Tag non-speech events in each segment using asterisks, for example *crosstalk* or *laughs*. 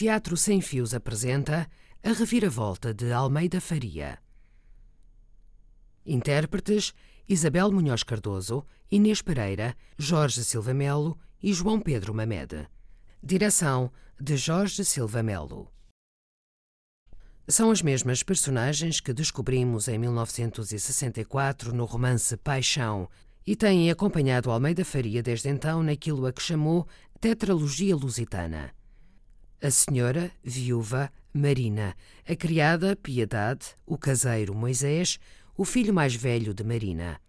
Teatro Sem Fios apresenta A Reviravolta de Almeida Faria. Intérpretes Isabel Munhoz Cardoso, Inês Pereira, Jorge Silva Melo e João Pedro Mamede. Direção de Jorge Silva Melo. São as mesmas personagens que descobrimos em 1964 no romance Paixão e têm acompanhado Almeida Faria desde então naquilo a que chamou Tetralogia Lusitana. A senhora, viúva, Marina, a criada, Piedade, o caseiro, Moisés, o filho mais velho de Marina.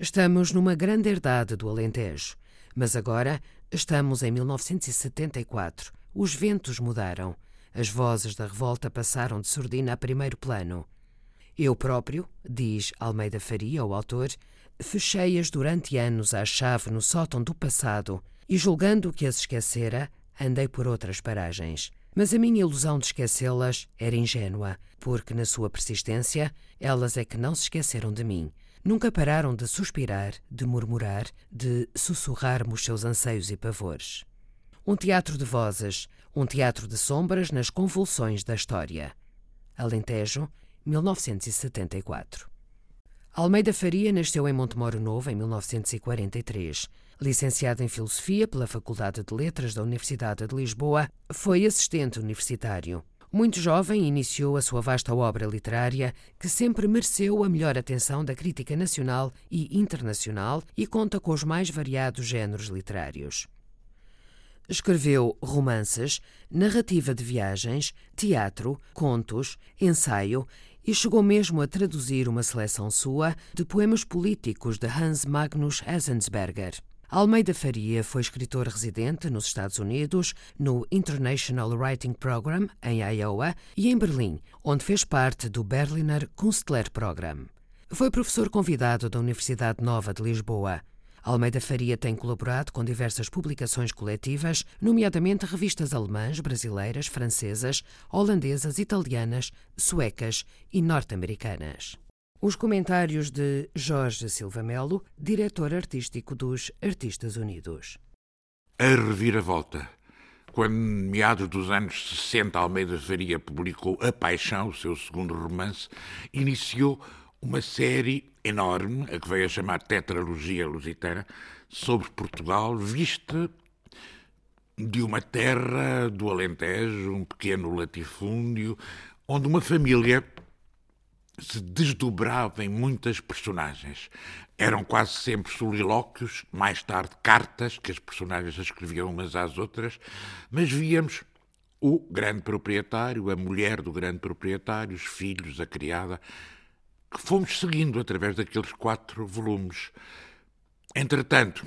Estamos numa grande herdade do Alentejo, mas agora estamos em 1974. Os ventos mudaram. As vozes da revolta passaram de surdina a primeiro plano. Eu próprio, diz Almeida Faria, o autor, fechei-as durante anos à chave no sótão do passado e, julgando que as esquecera, andei por outras paragens. Mas a minha ilusão de esquecê-las era ingênua, porque, na sua persistência, elas é que não se esqueceram de mim. Nunca pararam de suspirar, de murmurar, de sussurrar-me os seus anseios e pavores. Um teatro de vozes, um teatro de sombras nas convulsões da história. Alentejo, 1974. Almeida Faria nasceu em Montemoro Novo em 1943. Licenciado em Filosofia pela Faculdade de Letras da Universidade de Lisboa, foi assistente universitário. Muito jovem, iniciou a sua vasta obra literária, que sempre mereceu a melhor atenção da crítica nacional e internacional e conta com os mais variados géneros literários. Escreveu romances, narrativa de viagens, teatro, contos, ensaio e chegou mesmo a traduzir uma seleção sua de poemas políticos de Hans Magnus Enzensberger. Almeida Faria foi escritor residente nos Estados Unidos, no International Writing Program, em Iowa, e em Berlim, onde fez parte do Berliner Kunstler Program. Foi professor convidado da Universidade Nova de Lisboa. Almeida Faria tem colaborado com diversas publicações coletivas, nomeadamente revistas alemãs, brasileiras, francesas, holandesas, italianas, suecas e norte-americanas. Os comentários de Jorge Silva Melo, diretor artístico dos Artistas Unidos. A reviravolta. Quando, meados dos anos 60, Almeida Faria publicou A Paixão, o seu segundo romance, iniciou uma série enorme, a que veio a chamar Tetralogia Lusitana, sobre Portugal, vista de uma terra do Alentejo, um pequeno latifúndio, onde uma família se desdobrava em muitas personagens. Eram quase sempre solilóquios, mais tarde cartas que as personagens escreviam umas às outras, mas víamos o grande proprietário, a mulher do grande proprietário, os filhos, a criada, que fomos seguindo através daqueles quatro volumes. Entretanto,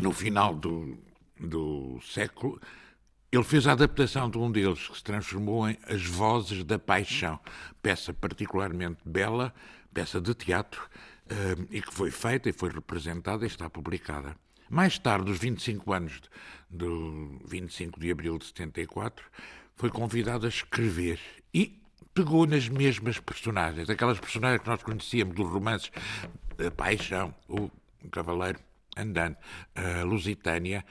no final do, do século, ele fez a adaptação de um deles, que se transformou em As Vozes da Paixão, peça particularmente bela, peça de teatro, uh, e que foi feita e foi representada e está publicada. Mais tarde, os 25 anos do 25 de abril de 74, foi convidado a escrever e pegou nas mesmas personagens, aquelas personagens que nós conhecíamos dos romances A Paixão, O Cavaleiro Andando, a Lusitânia,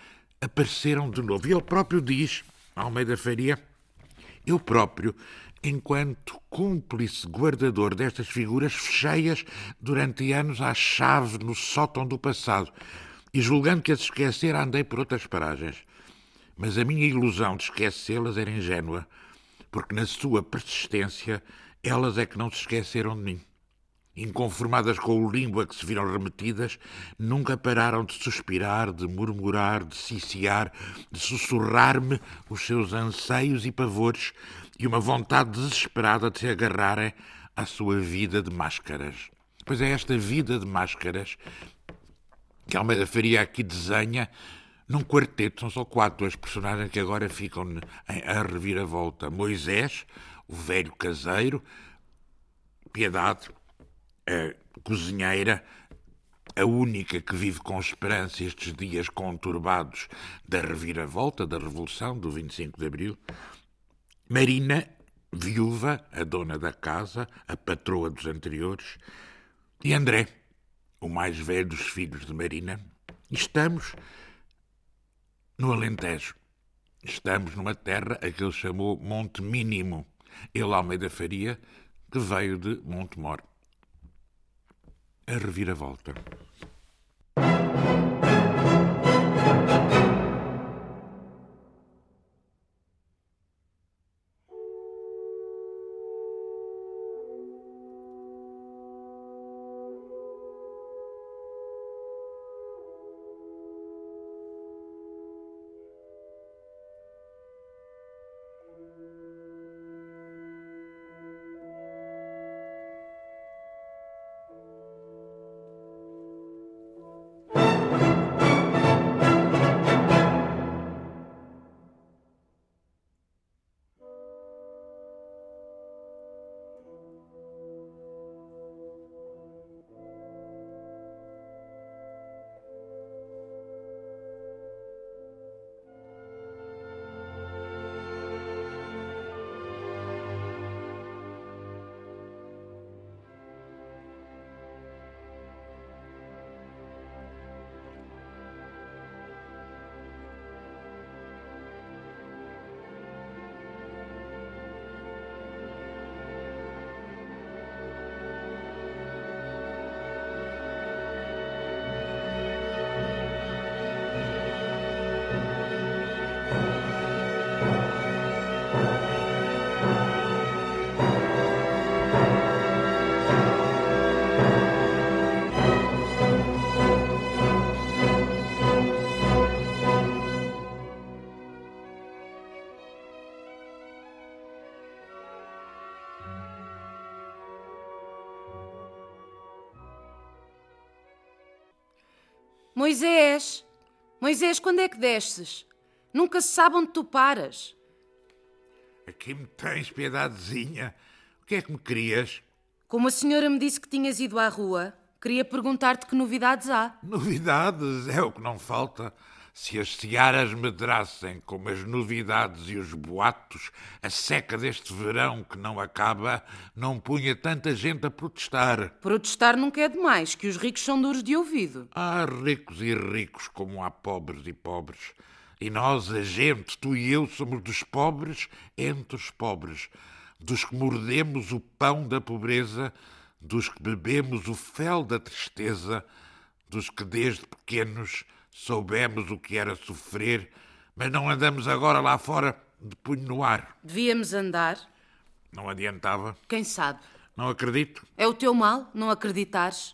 apareceram de novo. E ele próprio diz, Almeida Faria, eu próprio, enquanto cúmplice guardador destas figuras, fechei-as durante anos à chave no sótão do passado e, julgando que as esquecer, andei por outras paragens. Mas a minha ilusão de esquecê-las era ingênua porque na sua persistência elas é que não se esqueceram de mim. Inconformadas com o limbo a que se viram remetidas, nunca pararam de suspirar, de murmurar, de ciciar, de sussurrar-me os seus anseios e pavores e uma vontade desesperada de se agarrarem à sua vida de máscaras. Pois é esta vida de máscaras que Almeida Faria aqui desenha num quarteto, são só quatro as personagens que agora ficam em a reviravolta. Moisés, o velho caseiro, Piedade, a cozinheira, a única que vive com esperança estes dias conturbados da reviravolta, da Revolução, do 25 de Abril. Marina, viúva, a dona da casa, a patroa dos anteriores. E André, o mais velho dos filhos de Marina. Estamos no Alentejo, Estamos numa terra a que ele chamou Monte Mínimo. Ele, Almeida Faria, que veio de Montemor. A reviravolta. Moisés! Moisés, quando é que desces? Nunca se sabe onde tu paras. Aqui me tens, piedadezinha. O que é que me querias? Como a senhora me disse que tinhas ido à rua, queria perguntar-te que novidades há. Novidades é o que não falta. Se as searas medrassem como as novidades e os boatos, a seca deste verão que não acaba não punha tanta gente a protestar. Protestar nunca é demais, que os ricos são duros de ouvido. Há ricos e ricos como há pobres e pobres. E nós, a gente, tu e eu, somos dos pobres entre os pobres, dos que mordemos o pão da pobreza, dos que bebemos o fel da tristeza, dos que desde pequenos Soubemos o que era sofrer, mas não andamos agora lá fora de punho no ar. Devíamos andar. Não adiantava. Quem sabe? Não acredito. É o teu mal não acreditares.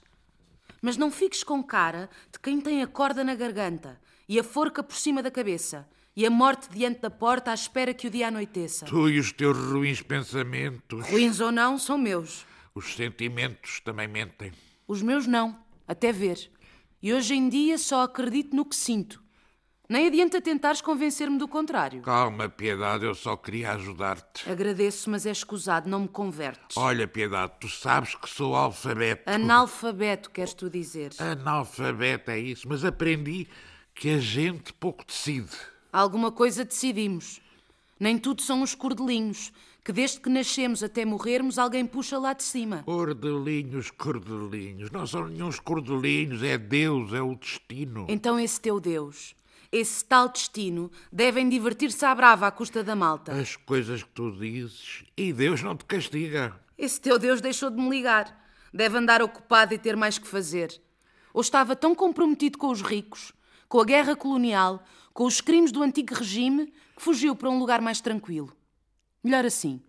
Mas não fiques com cara de quem tem a corda na garganta e a forca por cima da cabeça e a morte diante da porta à espera que o dia anoiteça. Tu e os teus ruins pensamentos. Ruins ou não, são meus. Os sentimentos também mentem. Os meus não, até ver. E hoje em dia só acredito no que sinto. Nem adianta tentares convencer-me do contrário. Calma, Piedade, eu só queria ajudar-te. Agradeço, mas é escusado, não me convertes. Olha, Piedade, tu sabes que sou alfabeto. Analfabeto, queres tu dizer? Analfabeto é isso, mas aprendi que a gente pouco decide. Alguma coisa decidimos. Nem tudo são os cordelinhos, que desde que nascemos até morrermos alguém puxa lá de cima. Cordelinhos, cordelinhos. Não são nenhum cordelinhos, é Deus, é o destino. Então esse teu Deus, esse tal destino, devem divertir-se à brava à custa da malta. As coisas que tu dizes, e Deus não te castiga. Esse teu Deus deixou de me ligar. Deve andar ocupado e ter mais que fazer. Ou estava tão comprometido com os ricos, com a guerra colonial, com os crimes do antigo regime, que fugiu para um lugar mais tranquilo. Melhor assim.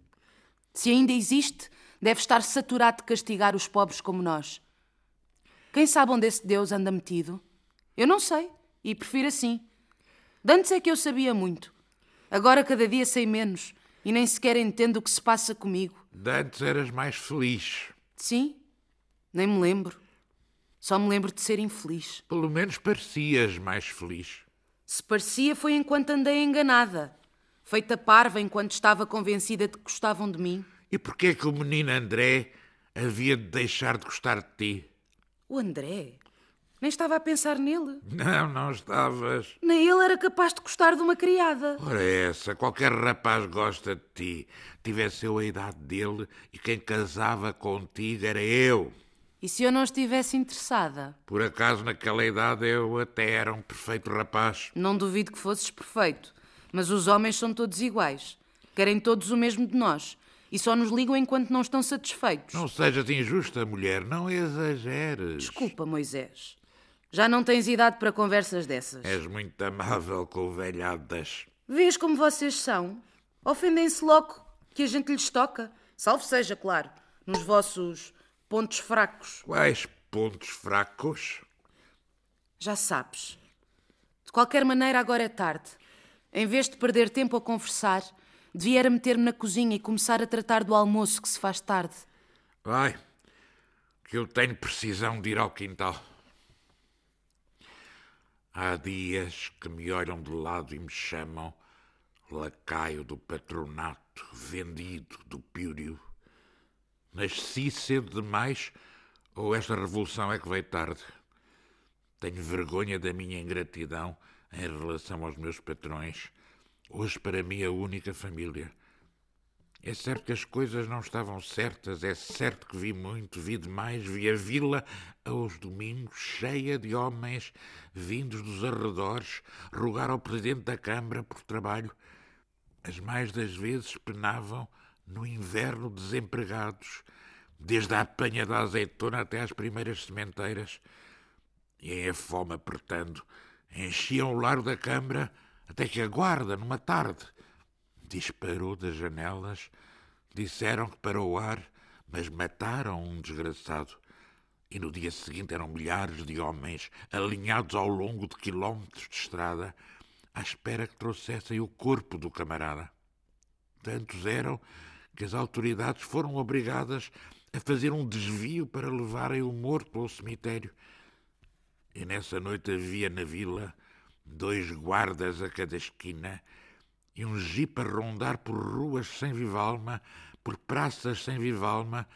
Se ainda existe, deve estar saturado de castigar os pobres como nós. Quem sabe onde esse Deus anda metido? Eu não sei, e prefiro assim. Dantes é que eu sabia muito. Agora cada dia sei menos e nem sequer entendo o que se passa comigo. Dantes eras mais feliz. Sim, nem me lembro. Só me lembro de ser infeliz. Pelo menos parecias mais feliz. Se parecia foi enquanto andei enganada, feita parva enquanto estava convencida de que gostavam de mim. E porquê é que o menino André havia de deixar de gostar de ti? O André? Nem estava a pensar nele. Não, não estavas. Nem ele era capaz de gostar de uma criada. Ora, essa, qualquer rapaz gosta de ti. Tivesse eu a idade dele e quem casava contigo era eu. E se eu não estivesse interessada? Por acaso, naquela idade, eu até era um perfeito rapaz. Não duvido que fosses perfeito. Mas os homens são todos iguais. Querem todos o mesmo de nós. E só nos ligam enquanto não estão satisfeitos. Não sejas injusta, mulher. Não exageres. Desculpa, Moisés. Já não tens idade para conversas dessas. És muito amável com velhadas. Vês como vocês são? Ofendem-se logo que a gente lhes toca. Salve seja, claro, nos vossos pontos fracos. Quais pontos fracos? Já sabes. De qualquer maneira, agora é tarde. Em vez de perder tempo a conversar, devia era meter-me na cozinha e começar a tratar do almoço que se faz tarde. Vai, que eu tenho precisão de ir ao quintal. Há dias que me olham de lado e me chamam lacaio do patronato, vendido do pírio. Nasci cedo demais ou esta revolução é que veio tarde? Tenho vergonha da minha ingratidão em relação aos meus patrões, hoje para mim a única família. É certo que as coisas não estavam certas, é certo que vi muito, vi demais, vi a vila aos domingos cheia de homens vindos dos arredores rogar ao presidente da Câmara por trabalho. As mais das vezes penavam no inverno desempregados, desde a apanha da azeitona até às primeiras sementeiras. E em a fome apertando, enchiam o lar da Câmara até que a guarda, numa tarde, disparou das janelas. Disseram que para o ar, mas mataram um desgraçado. E no dia seguinte eram milhares de homens alinhados ao longo de quilómetros de estrada, à espera que trouxessem o corpo do camarada. Tantos eram que as autoridades foram obrigadas a fazer um desvio para levarem o morto ao cemitério. E nessa noite havia na vila dois guardas a cada esquina e um jipe a rondar por ruas sem viva alma, por praças sem viva alma,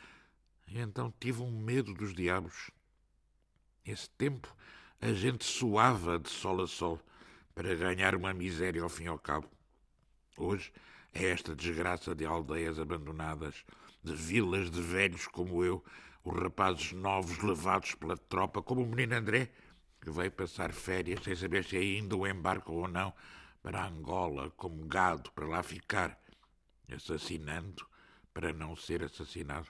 e então tive um medo dos diabos. Esse tempo a gente suava de sol a sol para ganhar uma miséria ao fim e ao cabo. Hoje é esta desgraça de aldeias abandonadas, de vilas de velhos como eu, os rapazes novos levados pela tropa, como o menino André, que veio passar férias sem saber se ainda o embarcam ou não, para Angola como gado para lá ficar, assassinando para não ser assassinado,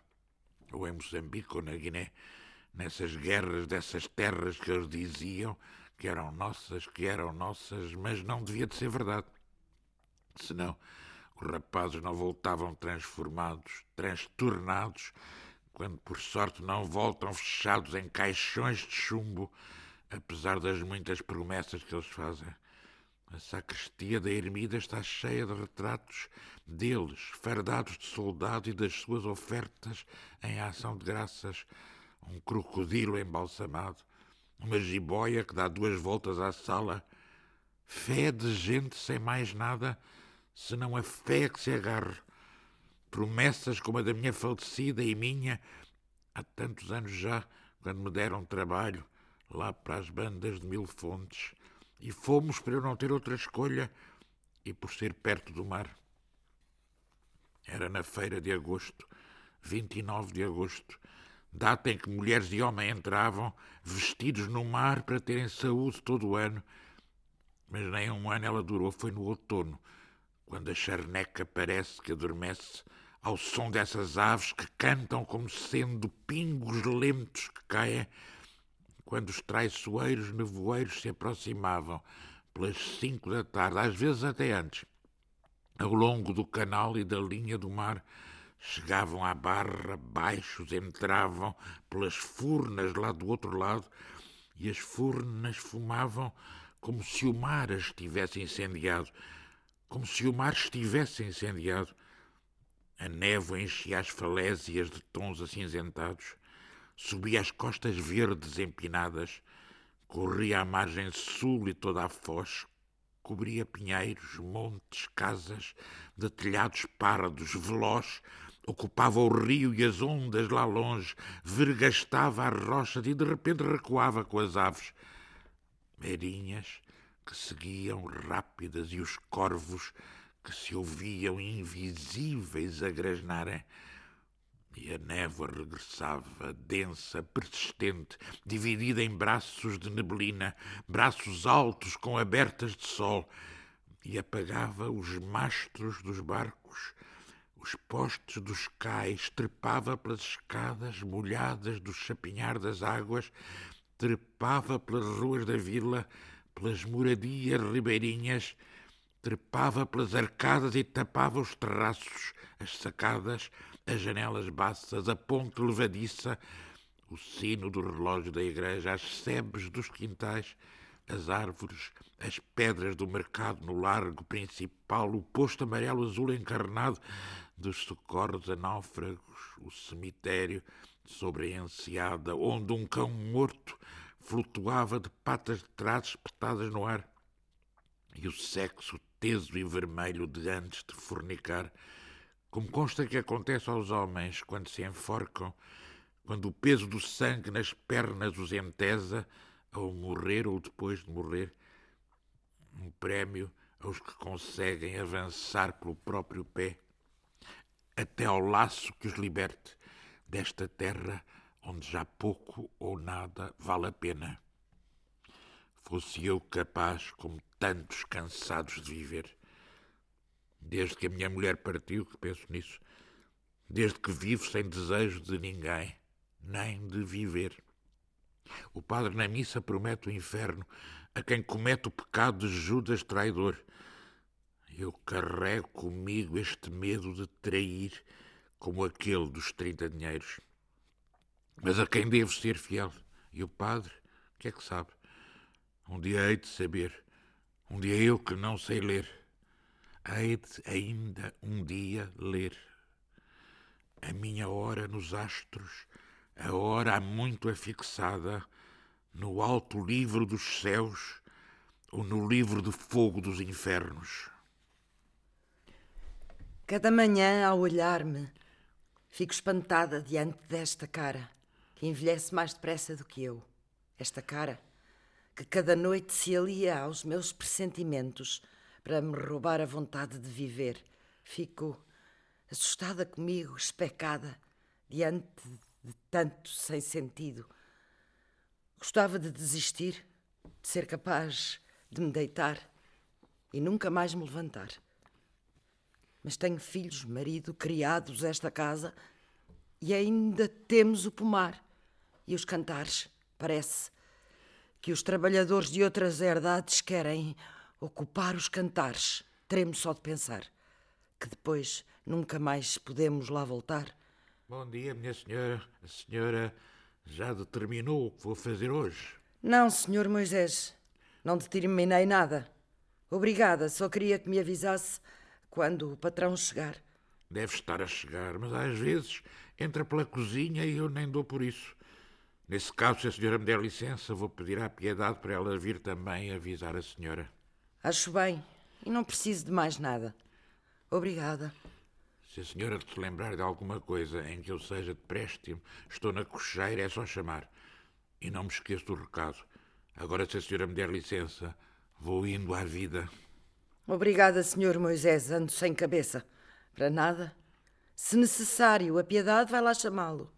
ou em Moçambique ou na Guiné, nessas guerras dessas terras que eles diziam que eram nossas, que eram nossas, mas não devia de ser verdade. Senão, os rapazes não voltavam transformados, transtornados, quando por sorte não voltam fechados em caixões de chumbo, apesar das muitas promessas que eles fazem. A sacristia da ermida está cheia de retratos deles, fardados de soldado e das suas ofertas em ação de graças. Um crocodilo embalsamado, uma jiboia que dá duas voltas à sala. Fé de gente sem mais nada, senão a fé que se agarra. Promessas como a da minha falecida e minha, há tantos anos já, quando me deram trabalho, lá para as bandas de mil fontes e fomos para eu não ter outra escolha e por ser perto do mar. Era na feira de agosto, 29 de agosto, data em que mulheres e homens entravam vestidos no mar para terem saúde todo o ano. Mas nem um ano ela durou, foi no outono, quando a charneca parece que adormece ao som dessas aves que cantam como sendo pingos lentos que caem quando os traiçoeiros nevoeiros se aproximavam pelas cinco da tarde, às vezes até antes, ao longo do canal e da linha do mar, chegavam à barra, baixos, entravam pelas furnas lá do outro lado, e as furnas fumavam como se o mar as tivesse incendiado, como se o mar estivesse incendiado. A névoa enchia as falésias de tons acinzentados subia as costas verdes empinadas, corria à margem sul e toda a foz, cobria pinheiros, montes, casas, de telhados pardos, veloz, ocupava o rio e as ondas lá longe, vergastava as rochas e de repente recuava com as aves. Merinhas que seguiam rápidas e os corvos que se ouviam invisíveis a grasnarem. E a névoa regressava, densa, persistente, dividida em braços de neblina, braços altos com abertas de sol. e apagava os mastros dos barcos, os postes dos cais, trepava pelas escadas molhadas do chapinhar das águas, trepava pelas ruas da vila, pelas moradias ribeirinhas, trepava pelas arcadas e tapava os terraços, as sacadas, as janelas baças, a ponte levadiça, o sino do relógio da igreja, as sebes dos quintais, as árvores, as pedras do mercado no largo principal, o posto amarelo-azul encarnado dos socorros a náufragos, o cemitério sobre a enseada, onde um cão morto flutuava de patas de trás espetadas no ar, e o sexo teso e vermelho de antes de fornicar, como consta que acontece aos homens quando se enforcam, quando o peso do sangue nas pernas os entesa, ao morrer ou depois de morrer, um prémio aos que conseguem avançar pelo próprio pé, até ao laço que os liberte desta terra onde já pouco ou nada vale a pena. Fosse eu capaz, como tantos cansados de viver, desde que a minha mulher partiu, que penso nisso, desde que vivo sem desejo de ninguém, nem de viver. O padre na missa promete o inferno a quem comete o pecado de Judas traidor. Eu carrego comigo este medo de trair, como aquele dos trinta dinheiros. Mas a quem devo ser fiel? E o padre, o que é que sabe? Um dia hei de saber. Um dia eu que não sei ler. Hei de ainda um dia ler. A minha hora nos astros a hora há muito afixada no alto livro dos céus ou no livro de fogo dos infernos. Cada manhã, ao olhar-me, fico espantada diante desta cara, que envelhece mais depressa do que eu. Esta cara, que cada noite se alia aos meus pressentimentos para me roubar a vontade de viver. Fico assustada comigo, especada, diante de tanto sem sentido. Gostava de desistir, de ser capaz de me deitar e nunca mais me levantar. Mas tenho filhos, marido, criados esta casa e ainda temos o pomar e os cantares. Parece que os trabalhadores de outras herdades querem ocupar os cantares. Tremo só de pensar que depois nunca mais podemos lá voltar Bom dia, minha senhora. A senhora já determinou o que vou fazer hoje? Não, senhor Moisés. Não determinei nada. Obrigada, só queria que me avisasse quando o patrão chegar. Deve estar a chegar, mas às vezes entra pela cozinha e eu nem dou por isso. Nesse caso, se a senhora me der licença, vou pedir à piedade para ela vir também avisar a senhora. Acho bem. E não preciso de mais nada. Obrigada. Se a senhora se lembrar de alguma coisa em que eu seja de préstimo, estou na cocheira, é só chamar. E não me esqueço do recado. Agora, se a senhora me der licença, vou indo à vida. Obrigada, senhor Moisés. Ando sem cabeça. Para nada. Se necessário, a piedade vai lá chamá-lo.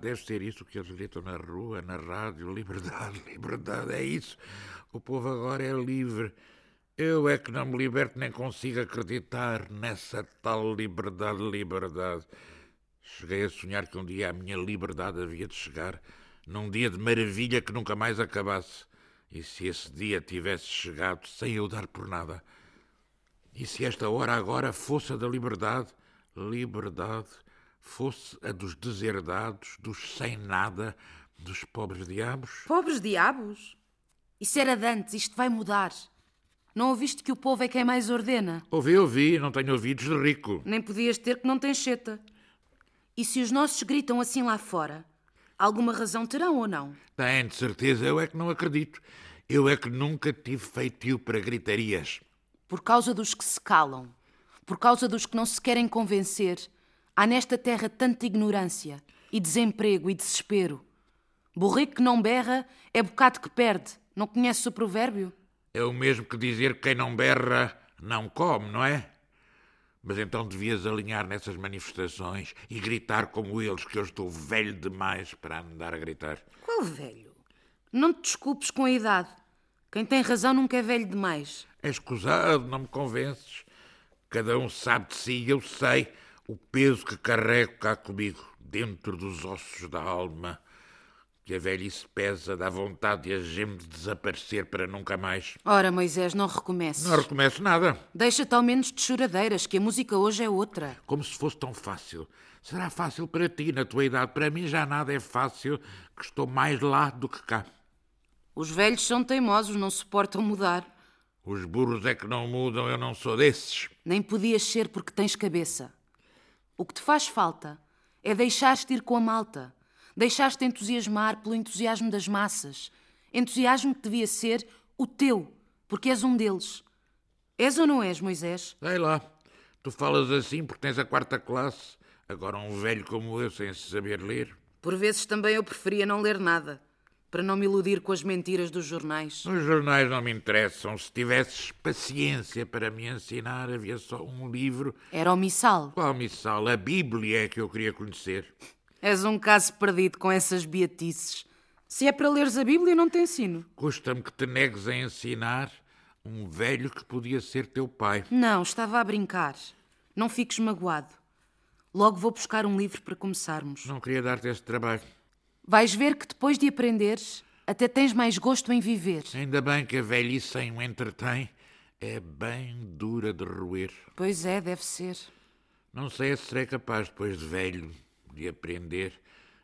Deve ser isso que eles gritam na rua, na rádio. *laughs* Liberdade, liberdade, é isso. O povo agora é livre. Eu é que não me liberto nem consigo acreditar nessa tal liberdade, liberdade. Cheguei a sonhar que um dia a minha liberdade havia de chegar, num dia de maravilha que nunca mais acabasse. E se esse dia tivesse chegado sem eu dar por nada? E se esta hora agora fosse a da liberdade, liberdade, fosse a dos deserdados, dos sem nada, dos pobres diabos? Pobres diabos? Isso era de antes, isto vai mudar. Não ouviste que o povo é quem mais ordena? Ouvi, ouvi, não tenho ouvidos de rico. Nem podias ter que não tens cheta. E se os nossos gritam assim lá fora, alguma razão terão ou não? Tem, de certeza, eu é que não acredito. Eu é que nunca tive feitio para gritarias. Por causa dos que se calam, por causa dos que não se querem convencer, há nesta terra tanta ignorância e desemprego e desespero. Borrico que não berra é bocado que perde. Não conheces o provérbio? É o mesmo que dizer que quem não berra não come, não é? Mas então devias alinhar nessas manifestações e gritar como eles, que eu estou velho demais para andar a gritar. Qual velho? Não te desculpes com a idade. Quem tem razão nunca é velho demais. É escusado, não me convences. Cada um sabe de si e eu sei o peso que carrego cá comigo, dentro dos ossos da alma. Que a velhice pesa, dá vontade de a gente desaparecer para nunca mais. Ora, Moisés, não recomeces. Não recomeço nada. Deixa-te ao menos de choradeiras, que a música hoje é outra. Como se fosse tão fácil. Será fácil para ti, na tua idade. Para mim já nada é fácil, que estou mais lá do que cá. Os velhos são teimosos, não suportam mudar. Os burros é que não mudam, eu não sou desses. Nem podias ser porque tens cabeça. O que te faz falta é deixar-te ir com a malta, deixar-te entusiasmar pelo entusiasmo das massas, entusiasmo que devia ser o teu, porque és um deles. És ou não és, Moisés? Sei lá, tu falas assim porque tens a quarta classe. Agora um velho como eu, sem saber ler. Por vezes também eu preferia não ler nada, para não me iludir com as mentiras dos jornais. Os jornais não me interessam. Se tivesses paciência para me ensinar, havia só um livro. Era o missal. Qual missal? A Bíblia é que eu queria conhecer. És um caso perdido com essas beatices. Se é para leres a Bíblia, não te ensino. Custa-me que te negues a ensinar um velho que podia ser teu pai. Não, estava a brincar. Não fiques magoado. Logo vou buscar um livro para começarmos. Não queria dar-te este trabalho. Vais ver que depois de aprenderes, até tens mais gosto em viver. Ainda bem que a velhice sem o entretém é bem dura de roer. Pois é, deve ser. Não sei se serei capaz, depois de velho, de aprender.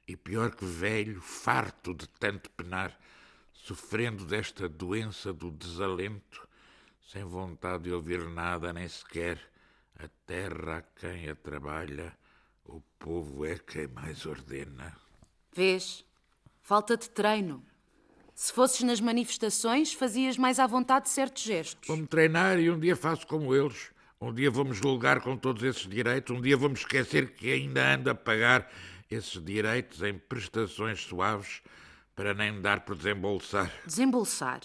E pior que velho, farto de tanto penar, sofrendo desta doença do desalento, sem vontade de ouvir nada, nem sequer a terra a quem a trabalha, o povo é quem mais ordena. Vês? Falta de treino. Se fosses nas manifestações, fazias mais à vontade certos gestos. Vou-me treinar e um dia faço como eles. Um dia vou-me julgar com todos esses direitos, um dia vou-me esquecer que ainda ando a pagar esses direitos em prestações suaves para nem dar por desembolsar. Desembolsar?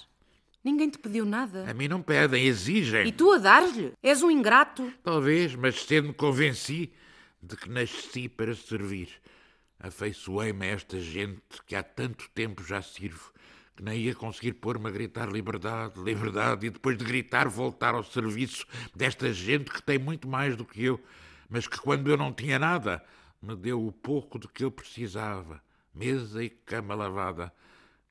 Ninguém te pediu nada. A mim não pedem, exigem. E tu a dar-lhe? És um ingrato. Talvez, mas me convenci de que nasci para servir. Afeiçoei-me a esta gente que há tanto tempo já sirvo, que nem ia conseguir pôr-me a gritar liberdade, liberdade, e depois de gritar voltar ao serviço desta gente que tem muito mais do que eu, mas que quando eu não tinha nada, me deu o pouco de que eu precisava, mesa e cama lavada,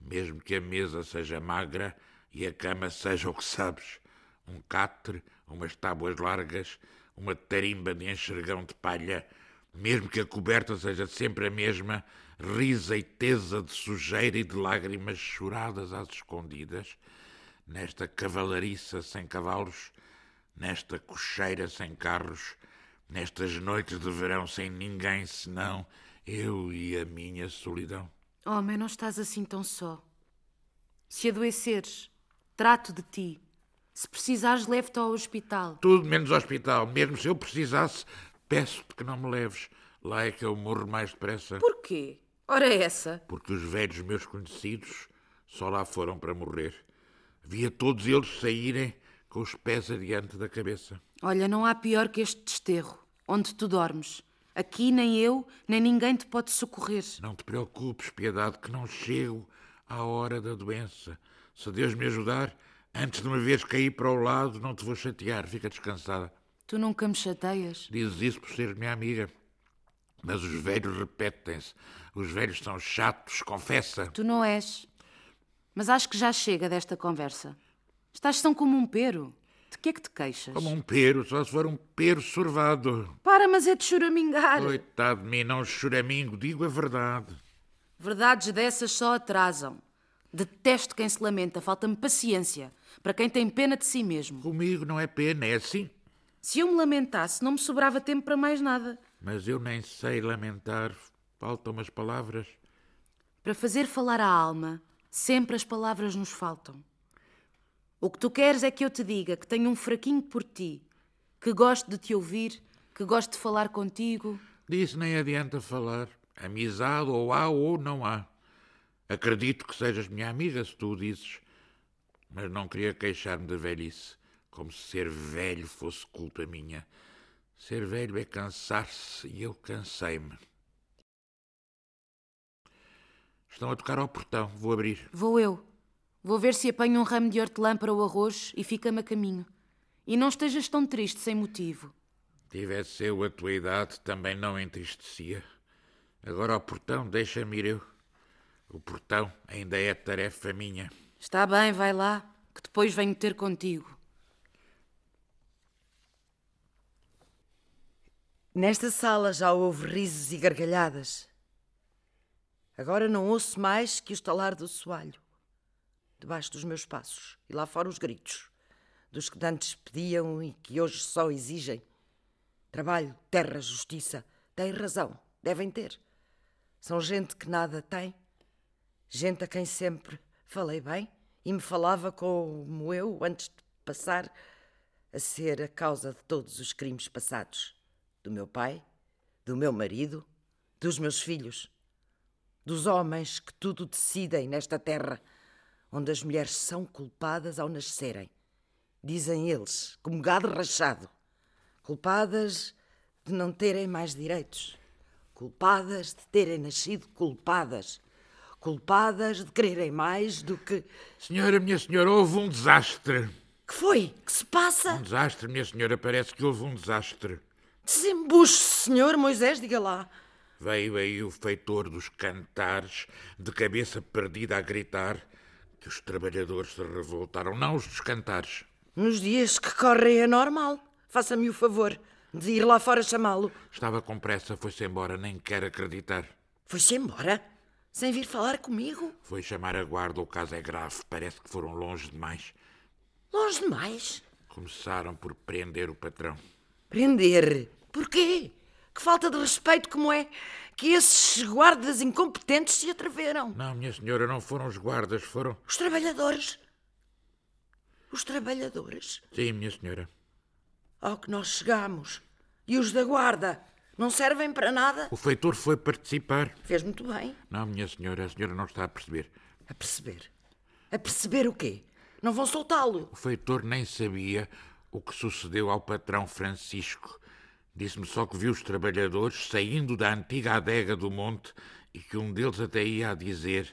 mesmo que a mesa seja magra e a cama seja o que sabes, um catre, umas tábuas largas, uma tarimba de enxergão de palha, mesmo que a coberta seja sempre a mesma, risa e tesa de sujeira e de lágrimas choradas às escondidas, nesta cavalariça sem cavalos, nesta cocheira sem carros, nestas noites de verão sem ninguém senão eu e a minha solidão. Homem, não estás assim tão só. Se adoeceres, trato de ti. Se precisares, levo-te ao hospital. Tudo menos hospital. Mesmo se eu precisasse, peço-te que não me leves. Lá é que eu morro mais depressa. Porquê? Ora é essa. Porque os velhos meus conhecidos só lá foram para morrer. Via todos eles saírem com os pés adiante da cabeça. Olha, não há pior que este desterro, onde tu dormes. Aqui nem eu, nem ninguém te pode socorrer. Não te preocupes, piedade, que não chego à hora da doença. Se Deus me ajudar, antes de uma vez cair para o lado, não te vou chatear. Fica descansada. Tu nunca me chateias. Dizes isso por seres minha amiga. Mas os velhos repetem-se. Os velhos são chatos, confessa. Tu não és. Mas acho que já chega desta conversa. Estás tão como um pero. De que é que te queixas? Como um pero, só se for um pero sorvado. Para, mas é de choramingar. Coitado de mim, não choramingo, digo a verdade. Verdades dessas só atrasam. Detesto quem se lamenta, falta-me paciência. Para quem tem pena de si mesmo. Comigo não é pena, é assim. Se eu me lamentasse, não me sobrava tempo para mais nada. Mas eu nem sei lamentar. Faltam as palavras. Para fazer falar a alma, sempre as palavras nos faltam. O que tu queres é que eu te diga que tenho um fraquinho por ti, que gosto de te ouvir, que gosto de falar contigo. Disso nem adianta falar. Amizade ou há ou não há. Acredito que sejas minha amiga se tu o dizes, mas não queria queixar-me da velhice, como se ser velho fosse culpa minha. Ser velho é cansar-se e eu cansei-me. Estão a tocar ao portão, vou abrir. Vou eu. Vou ver se apanho um ramo de hortelã para o arroz e fica-me a caminho. E não estejas tão triste sem motivo. Tivesse eu a tua idade, também não entristecia. Agora ao portão, deixa-me ir eu. O portão ainda é tarefa minha. Está bem, vai lá, que depois venho ter contigo. Nesta sala já houve risos e gargalhadas. Agora não ouço mais que o estalar do soalho, debaixo dos meus passos, e lá fora os gritos, dos que antes pediam e que hoje só exigem. Trabalho, terra, justiça. Têm razão, devem ter. São gente que nada tem, gente a quem sempre falei bem e me falava como eu antes de passar a ser a causa de todos os crimes passados do meu pai, do meu marido, dos meus filhos, dos homens que tudo decidem nesta terra, onde as mulheres são culpadas ao nascerem. Dizem eles, como gado rachado, culpadas de não terem mais direitos, culpadas de terem nascido culpadas, culpadas de quererem mais do que. Senhora, minha senhora, houve um desastre. Que foi? Que se passa? Um desastre, minha senhora, parece que houve um desastre. Desembuche, senhor Moisés, diga lá. Veio aí o feitor dos cantares, de cabeça perdida a gritar que os trabalhadores se revoltaram, não os dos cantares. Nos dias que correm é normal. Faça-me o favor de ir lá fora chamá-lo. Estava com pressa, foi-se embora, nem quer acreditar. Foi-se embora? Sem vir falar comigo? Foi chamar a guarda, o caso é grave, parece que foram longe demais. Longe demais? Começaram por prender o patrão. Prender? Porquê? Que falta de respeito como é que esses guardas incompetentes se atreveram? Não, minha senhora, não foram os guardas, foram. Os trabalhadores? Os trabalhadores? Sim, minha senhora. Ao que nós chegamos. E os da guarda? Não servem para nada? O feitor foi participar. Fez muito bem. Não, minha senhora, a senhora não está a perceber. A perceber? A perceber o quê? Não vão soltá-lo? O feitor nem sabia o que sucedeu ao patrão Francisco. Disse-me só que viu os trabalhadores saindo da antiga adega do monte e que um deles até ia a dizer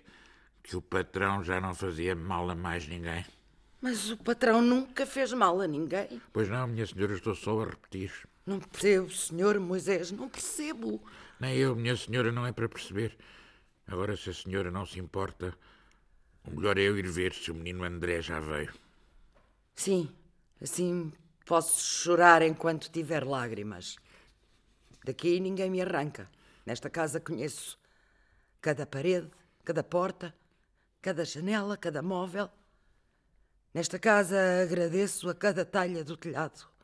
que o patrão já não fazia mal a mais ninguém. Mas o patrão nunca fez mal a ninguém. Pois não, minha senhora, estou só a repetir. Não percebo, senhor Moisés, não percebo. Nem eu, minha senhora, não é para perceber. Agora, se a senhora não se importa, o melhor é eu ir ver se o menino André já veio. Sim, assim posso chorar enquanto tiver lágrimas. Daqui ninguém me arranca. Nesta casa conheço cada parede, cada porta, cada janela, cada móvel. Nesta casa agradeço a cada talha do telhado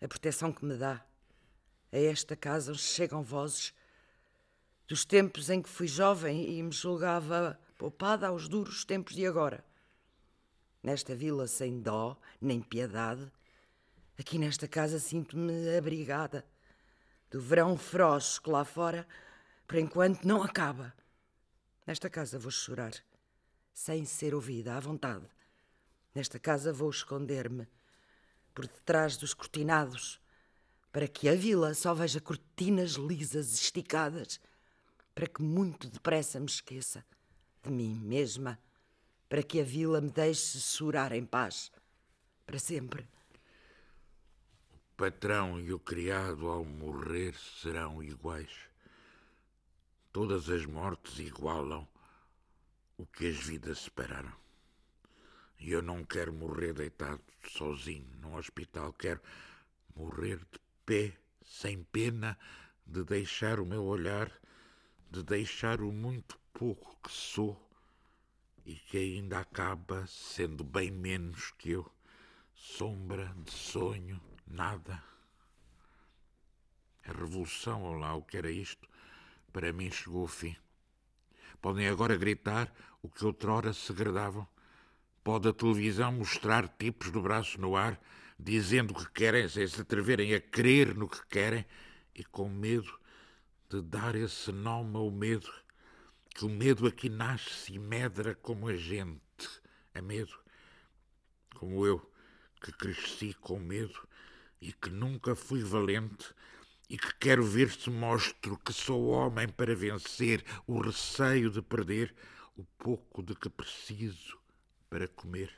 a proteção que me dá. A esta casa chegam vozes dos tempos em que fui jovem e me julgava poupada aos duros tempos de agora. Nesta vila sem dó nem piedade, aqui nesta casa sinto-me abrigada do verão feroz que lá fora, por enquanto, não acaba. Nesta casa vou chorar, sem ser ouvida à vontade. Nesta casa vou esconder-me por detrás dos cortinados, para que a vila só veja cortinas lisas esticadas, para que muito depressa me esqueça de mim mesma, para que a vila me deixe chorar em paz, para sempre. Patrão e o criado, ao morrer, serão iguais. Todas as mortes igualam o que as vidas separaram. E eu não quero morrer deitado sozinho num hospital. Quero morrer de pé, sem pena, de deixar o meu olhar, de deixar o muito pouco que sou e que ainda acaba sendo bem menos que eu. Sombra de sonho, nada. A revolução, ou lá o que era isto, para mim chegou ao fim. Podem agora gritar o que outrora segredavam Pode a televisão mostrar tipos do braço no ar, dizendo o que querem, sem se atreverem a crer no que querem e com medo de dar esse nome ao medo, que o medo aqui nasce e medra como a gente. É medo, como eu, que cresci com medo e que nunca fui valente e que quero ver se mostro que sou homem para vencer o receio de perder o pouco de que preciso para comer.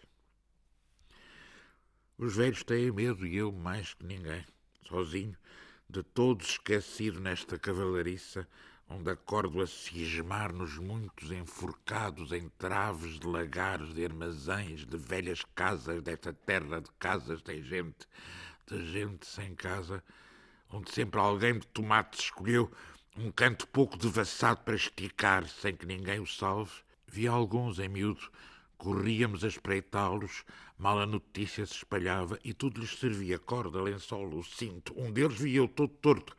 Os velhos têm medo e eu mais que ninguém, sozinho, de todos esquecido nesta cavalariça, onde acordo a cismar nos muitos enforcados em traves de lagares, de armazéns, de velhas casas desta terra de casas tem gente, de gente sem casa, onde sempre alguém de tomate escolheu um canto pouco devassado para esticar, sem que ninguém o salve. Vi alguns em miúdo Corríamos a espreitá-los, mal a notícia se espalhava e tudo lhes servia corda, lençol, o cinto. Um deles via-o todo torto,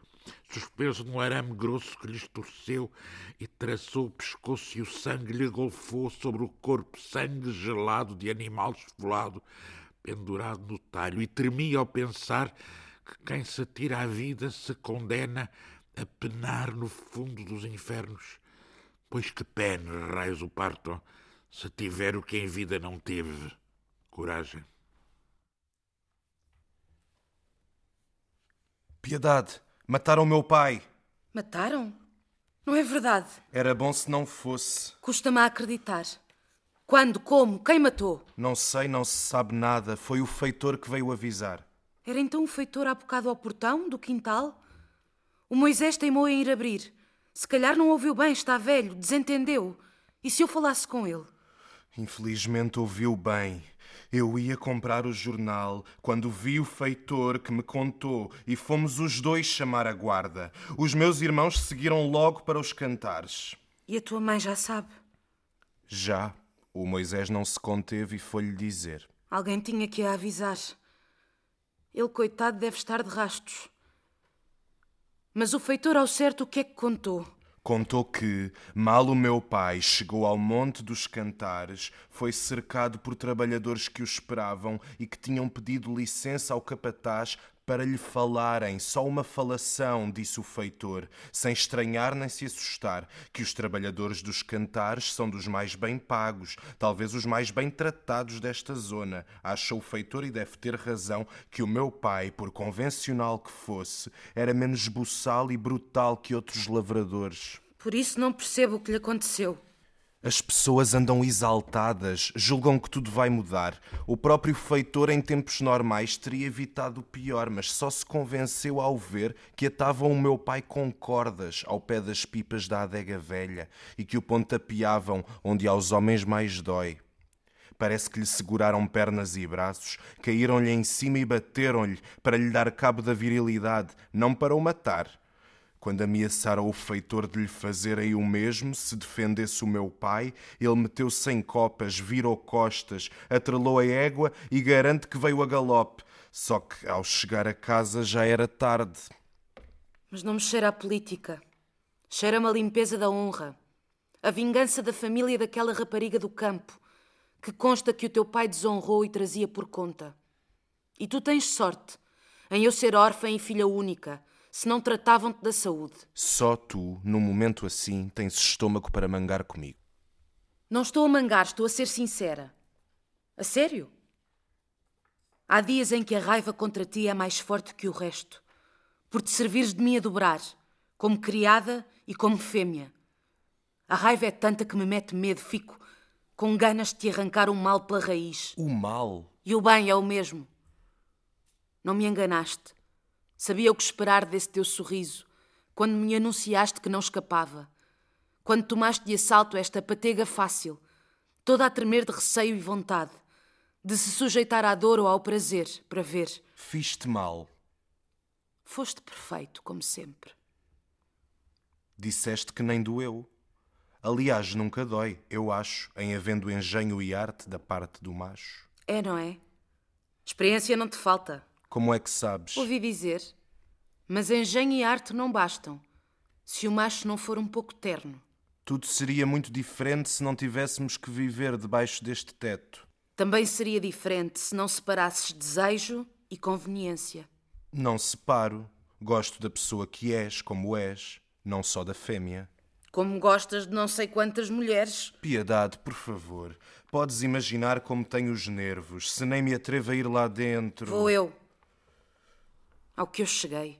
suspenso num arame grosso que lhes torceu e traçou o pescoço e o sangue lhe golfou sobre o corpo, sangue gelado de animal esfolado, pendurado no talho, e tremia ao pensar que quem se tira à vida se condena a penar no fundo dos infernos. Pois que pena, raios o parto, se tiver o que em vida não teve, coragem. Piedade, mataram meu pai. Mataram? Não é verdade. Era bom se não fosse. Custa-me a acreditar. Quando? Como? Quem matou? Não sei, não se sabe nada. Foi o feitor que veio avisar. Era então o feitor há bocado ao portão do quintal? O Moisés teimou em ir abrir. Se calhar não ouviu bem, está velho, desentendeu. E se eu falasse com ele? Infelizmente ouviu bem. Eu ia comprar o jornal quando vi o feitor que me contou e fomos os dois chamar a guarda. Os meus irmãos seguiram logo para os cantares. E a tua mãe já sabe? Já. O Moisés não se conteve e foi-lhe dizer. Alguém tinha que a avisar. Ele, coitado, deve estar de rastos. Mas o feitor, ao certo, o que é que contou? Contou que, mal o meu pai chegou ao Monte dos Cantares, foi cercado por trabalhadores que o esperavam e que tinham pedido licença ao capataz para lhe falarem, só uma falação, disse o feitor, sem estranhar nem se assustar, que os trabalhadores dos cantares são dos mais bem pagos, talvez os mais bem tratados desta zona. Achou o feitor e deve ter razão que o meu pai, por convencional que fosse, era menos buçal e brutal que outros lavradores. Por isso não percebo o que lhe aconteceu. As pessoas andam exaltadas, julgam que tudo vai mudar. O próprio feitor, em tempos normais, teria evitado o pior, mas só se convenceu ao ver que atavam o meu pai com cordas ao pé das pipas da adega velha e que o pontapeavam onde aos homens mais dói. Parece que lhe seguraram pernas e braços, caíram-lhe em cima e bateram-lhe para lhe dar cabo da virilidade, não para o matar quando ameaçaram o feitor de lhe fazerem o mesmo se defendesse o meu pai, ele meteu-se em copas, virou costas, atrelou a égua e garante que veio a galope. Só que ao chegar a casa já era tarde. Mas não me cheira a política. Cheira-me a limpeza da honra. A vingança da família daquela rapariga do campo, que consta que o teu pai desonrou e trazia por conta. E tu tens sorte em eu ser órfã e filha única se não tratavam-te da saúde. Só tu, num momento assim, tens estômago para mangar comigo. Não estou a mangar, estou a ser sincera. A sério? Há dias em que a raiva contra ti é mais forte que o resto, por te servires de mim a dobrar, como criada e como fêmea. A raiva é tanta que me mete medo, fico com ganas de te arrancar o mal pela raiz. O mal? E o bem é o mesmo. Não me enganaste. Sabia o que esperar desse teu sorriso, quando me anunciaste que não escapava. Quando tomaste de assalto esta patega fácil, toda a tremer de receio e vontade, de se sujeitar à dor ou ao prazer, para ver. Fiz-te mal. Foste perfeito, como sempre. Disseste que nem doeu. Aliás, nunca dói, eu acho, em havendo engenho e arte da parte do macho. É, não é? Experiência não te falta. Como é que sabes? Ouvi dizer. Mas engenho e arte não bastam, se o macho não for um pouco terno. Tudo seria muito diferente se não tivéssemos que viver debaixo deste teto. Também seria diferente se não separasses desejo e conveniência. Não separo. Gosto da pessoa que és, como és, não só da fêmea. Como gostas de não sei quantas mulheres. Piedade, por favor. Podes imaginar como tenho os nervos, se nem me atrevo a ir lá dentro. Vou eu. Ao que eu cheguei.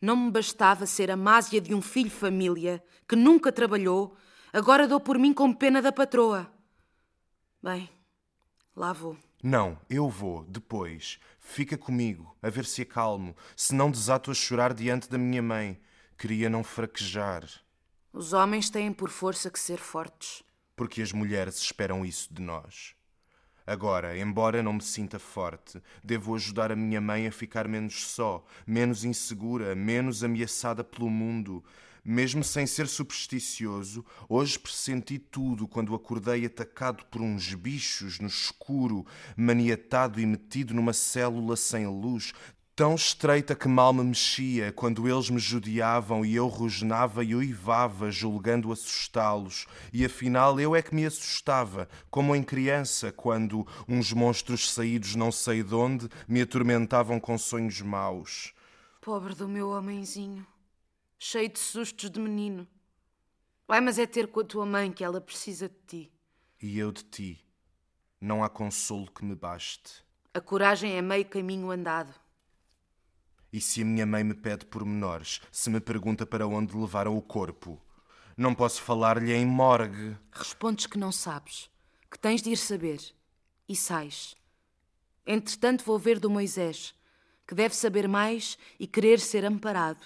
Não me bastava ser a másia de um filho família que nunca trabalhou, agora dou por mim com pena da patroa. Bem, lá vou. Não, eu vou, depois. Fica comigo, a ver se acalmo, se não desato a chorar diante da minha mãe. Queria não fraquejar. Os homens têm por força que ser fortes. Porque as mulheres esperam isso de nós. Agora, embora não me sinta forte, devo ajudar a minha mãe a ficar menos só, menos insegura, menos ameaçada pelo mundo. Mesmo sem ser supersticioso, hoje pressenti tudo quando acordei atacado por uns bichos no escuro, maniatado e metido numa célula sem luz, tão estreita que mal me mexia quando eles me judiavam e eu rosnava e uivava, julgando assustá-los. E afinal eu é que me assustava, como em criança, quando uns monstros saídos não sei de onde me atormentavam com sonhos maus. Pobre do meu homenzinho, cheio de sustos de menino. Vai, mas é ter com a tua mãe que ela precisa de ti. E eu de ti. Não há consolo que me baste. A coragem é meio caminho andado. E se a minha mãe me pede pormenores, se me pergunta para onde levaram o corpo, não posso falar-lhe em morgue. Respondes que não sabes, que tens de ir saber. E sais. Entretanto, vou ver do Moisés, que deve saber mais e querer ser amparado,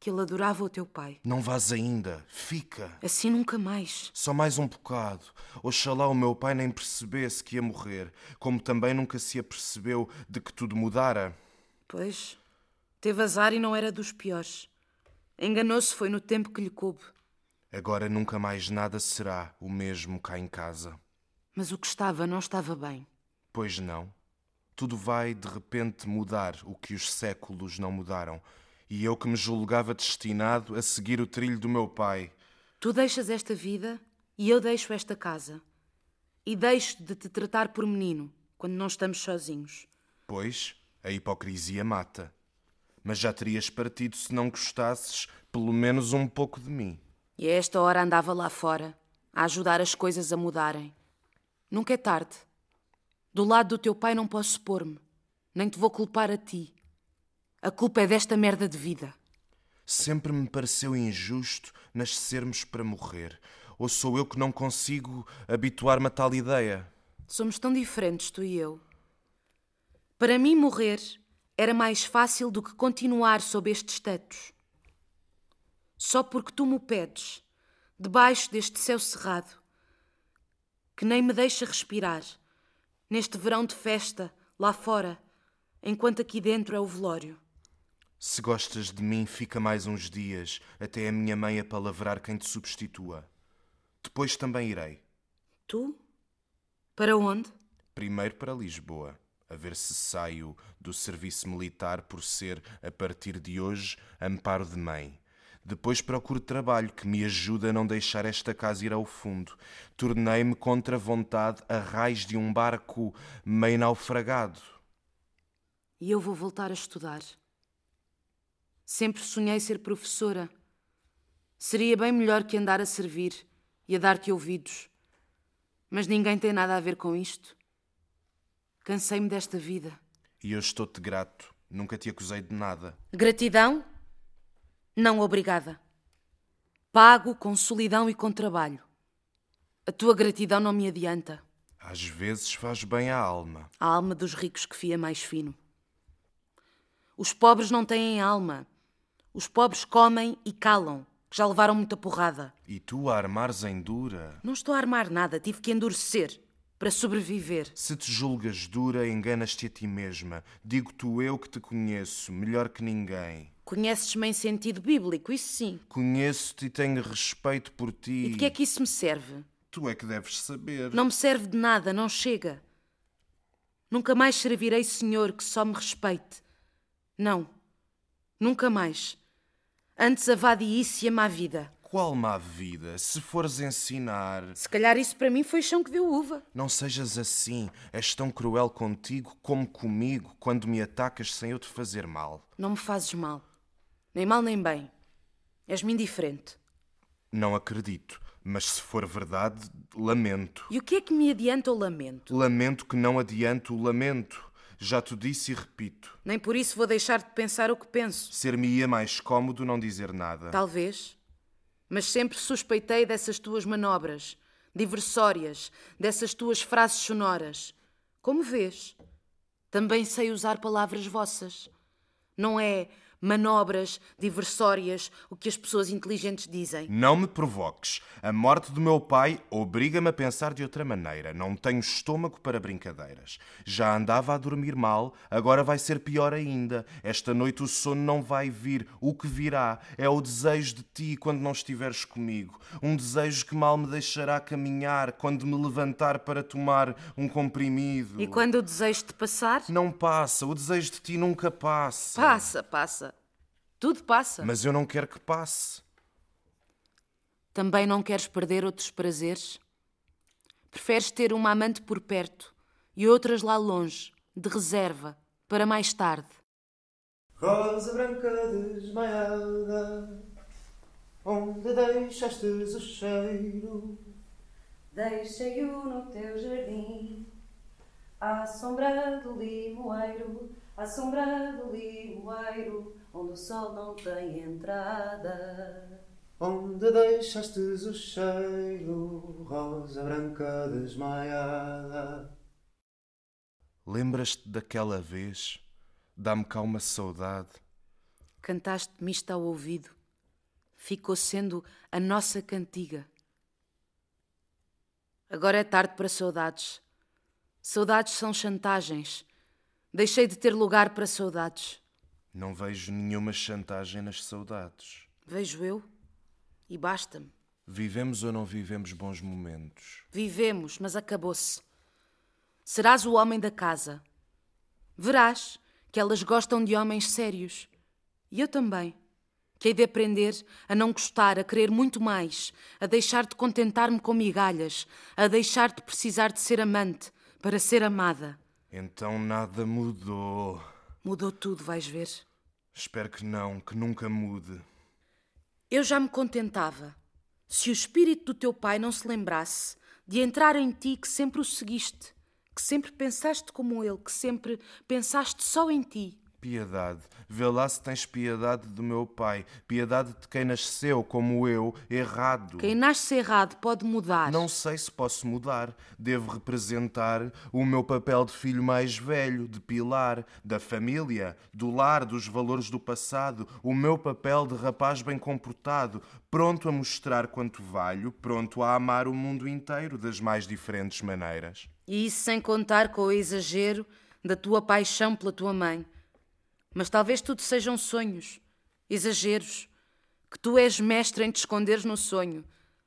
que ele adorava o teu pai. Não vás ainda, fica. Assim nunca mais. Só mais um bocado. Oxalá o meu pai nem percebesse que ia morrer, como também nunca se apercebeu de que tudo mudara. Pois, Teve azar e não era dos piores. Enganou-se foi no tempo que lhe coube. Agora nunca mais nada será o mesmo cá em casa. Mas o que estava não estava bem. Pois não. Tudo vai de repente mudar o que os séculos não mudaram. E eu que me julgava destinado a seguir o trilho do meu pai. Tu deixas esta vida e eu deixo esta casa. E deixo de te tratar por menino quando não estamos sozinhos. Pois, a hipocrisia mata mas já terias partido se não gostasses pelo menos um pouco de mim. E a esta hora andava lá fora, a ajudar as coisas a mudarem. Nunca é tarde. Do lado do teu pai não posso pôr-me, nem te vou culpar a ti. A culpa é desta merda de vida. Sempre me pareceu injusto nascermos para morrer. Ou sou eu que não consigo habituar-me a tal ideia? Somos tão diferentes, tu e eu. Para mim, morrer era mais fácil do que continuar sob estes tetos. Só porque tu me pedes, debaixo deste céu cerrado, que nem me deixa respirar, neste verão de festa, lá fora, enquanto aqui dentro é o velório. Se gostas de mim, fica mais uns dias, até a minha mãe apalavrar quem te substitua. Depois também irei. Tu? Para onde? Primeiro para Lisboa a ver se saio do serviço militar por ser, a partir de hoje, amparo de mãe. Depois procuro trabalho que me ajude a não deixar esta casa ir ao fundo. Tornei-me contra vontade a raiz de um barco meio naufragado. E eu vou voltar a estudar. Sempre sonhei ser professora. Seria bem melhor que andar a servir e a dar-te ouvidos. Mas ninguém tem nada a ver com isto. Cansei-me desta vida. E eu estou-te grato. Nunca te acusei de nada. Gratidão? Não, obrigada. Pago com solidão e com trabalho. A tua gratidão não me adianta. Às vezes faz bem à alma. A alma dos ricos que fia mais fino. Os pobres não têm alma. Os pobres comem e calam, que já levaram muita porrada. E tu a armares em dura? Não estou a armar nada, tive que endurecer para sobreviver. Se te julgas dura, enganas-te a ti mesma. Digo-te eu que te conheço, melhor que ninguém. Conheces-me em sentido bíblico, isso sim. Conheço-te e tenho respeito por ti. E de que é que isso me serve? Tu é que deves saber. Não me serve de nada, não chega. Nunca mais servirei Senhor que só me respeite. Não, nunca mais. Antes a vadiíce e a má vida. Qual má vida? Se fores ensinar. Se calhar isso para mim foi chão que deu uva. Não sejas assim. És tão cruel contigo como comigo quando me atacas sem eu te fazer mal. Não me fazes mal. Nem mal nem bem. És-me indiferente. Não acredito. Mas se for verdade, lamento. E o que é que me adianta o lamento? Lamento que não adiante o lamento. Já te disse e repito. Nem por isso vou deixar de pensar o que penso. Ser-me-ia mais cômodo não dizer nada. Talvez. Mas sempre suspeitei dessas tuas manobras, diversórias, dessas tuas frases sonoras. Como vês, também sei usar palavras vossas. Não é manobras diversórias, o que as pessoas inteligentes dizem. Não me provoques. A morte do meu pai obriga-me a pensar de outra maneira. Não tenho estômago para brincadeiras. Já andava a dormir mal, agora vai ser pior ainda. Esta noite o sono não vai vir. O que virá é o desejo de ti quando não estiveres comigo. Um desejo que mal me deixará caminhar quando me levantar para tomar um comprimido. E quando o desejo de passar? Não passa. O desejo de ti nunca passa. Passa, passa. Tudo passa. Mas eu não quero que passe. Também não queres perder outros prazeres? Preferes ter uma amante por perto e outras lá longe, de reserva, para mais tarde. Rosa branca desmaiada, onde deixaste o cheiro? Deixei-o no teu jardim, à sombra do limoeiro, à sombra do limoeiro, onde o sol não tem entrada. Onde deixaste o cheiro, rosa branca desmaiada? Lembras-te daquela vez? Dá-me cá uma saudade. Cantaste-me isto ao ouvido. Ficou sendo a nossa cantiga. Agora é tarde para saudades. Saudades são chantagens. Deixei de ter lugar para saudades. Não vejo nenhuma chantagem nas saudades. Vejo eu. E basta-me. Vivemos ou não vivemos bons momentos? Vivemos, mas acabou-se. Serás o homem da casa. Verás que elas gostam de homens sérios. E eu também. Que hei de aprender a não gostar, a querer muito mais, a deixar de contentar-me com migalhas, a deixar de precisar de ser amante para ser amada. Então nada mudou. Mudou tudo, vais ver. Espero que não, que nunca mude. Eu já me contentava. Se o espírito do teu pai não se lembrasse de entrar em ti que sempre o seguiste, que sempre pensaste como ele, que sempre pensaste só em ti. Piedade, vê lá se tens piedade do meu pai, piedade de quem nasceu como eu, errado. Quem nasce errado pode mudar. Não sei se posso mudar. Devo representar o meu papel de filho mais velho, de pilar, da família, do lar, dos valores do passado, o meu papel de rapaz bem comportado, pronto a mostrar quanto valho, pronto a amar o mundo inteiro das mais diferentes maneiras. E isso sem contar com o exagero da tua paixão pela tua mãe. Mas talvez tudo sejam sonhos, exageros, que tu és mestre em te esconderes no sonho,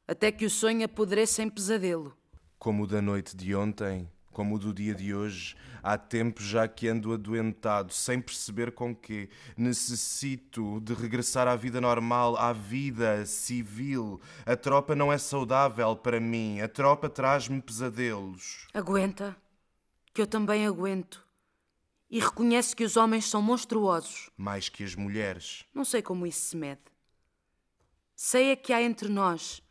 até que o sonho apodreça em pesadelo. Como o da noite de ontem, como o do dia de hoje, há tempo já que ando adoentado, sem perceber com que necessito de regressar à vida normal, à vida civil. A tropa não é saudável para mim, a tropa traz-me pesadelos. Aguenta, que eu também aguento. E reconhece que os homens são monstruosos. Mais que as mulheres. Não sei como isso se mede. Sei é que há entre nós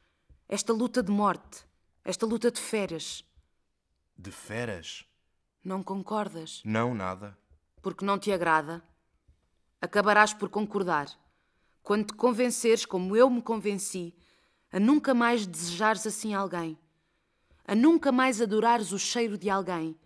esta luta de morte, esta luta de feras. De feras? Não concordas? Não, nada. Porque não te agrada? Acabarás por concordar. Quando te convenceres, como eu me convenci, a nunca mais desejares assim alguém, a nunca mais adorares o cheiro de alguém,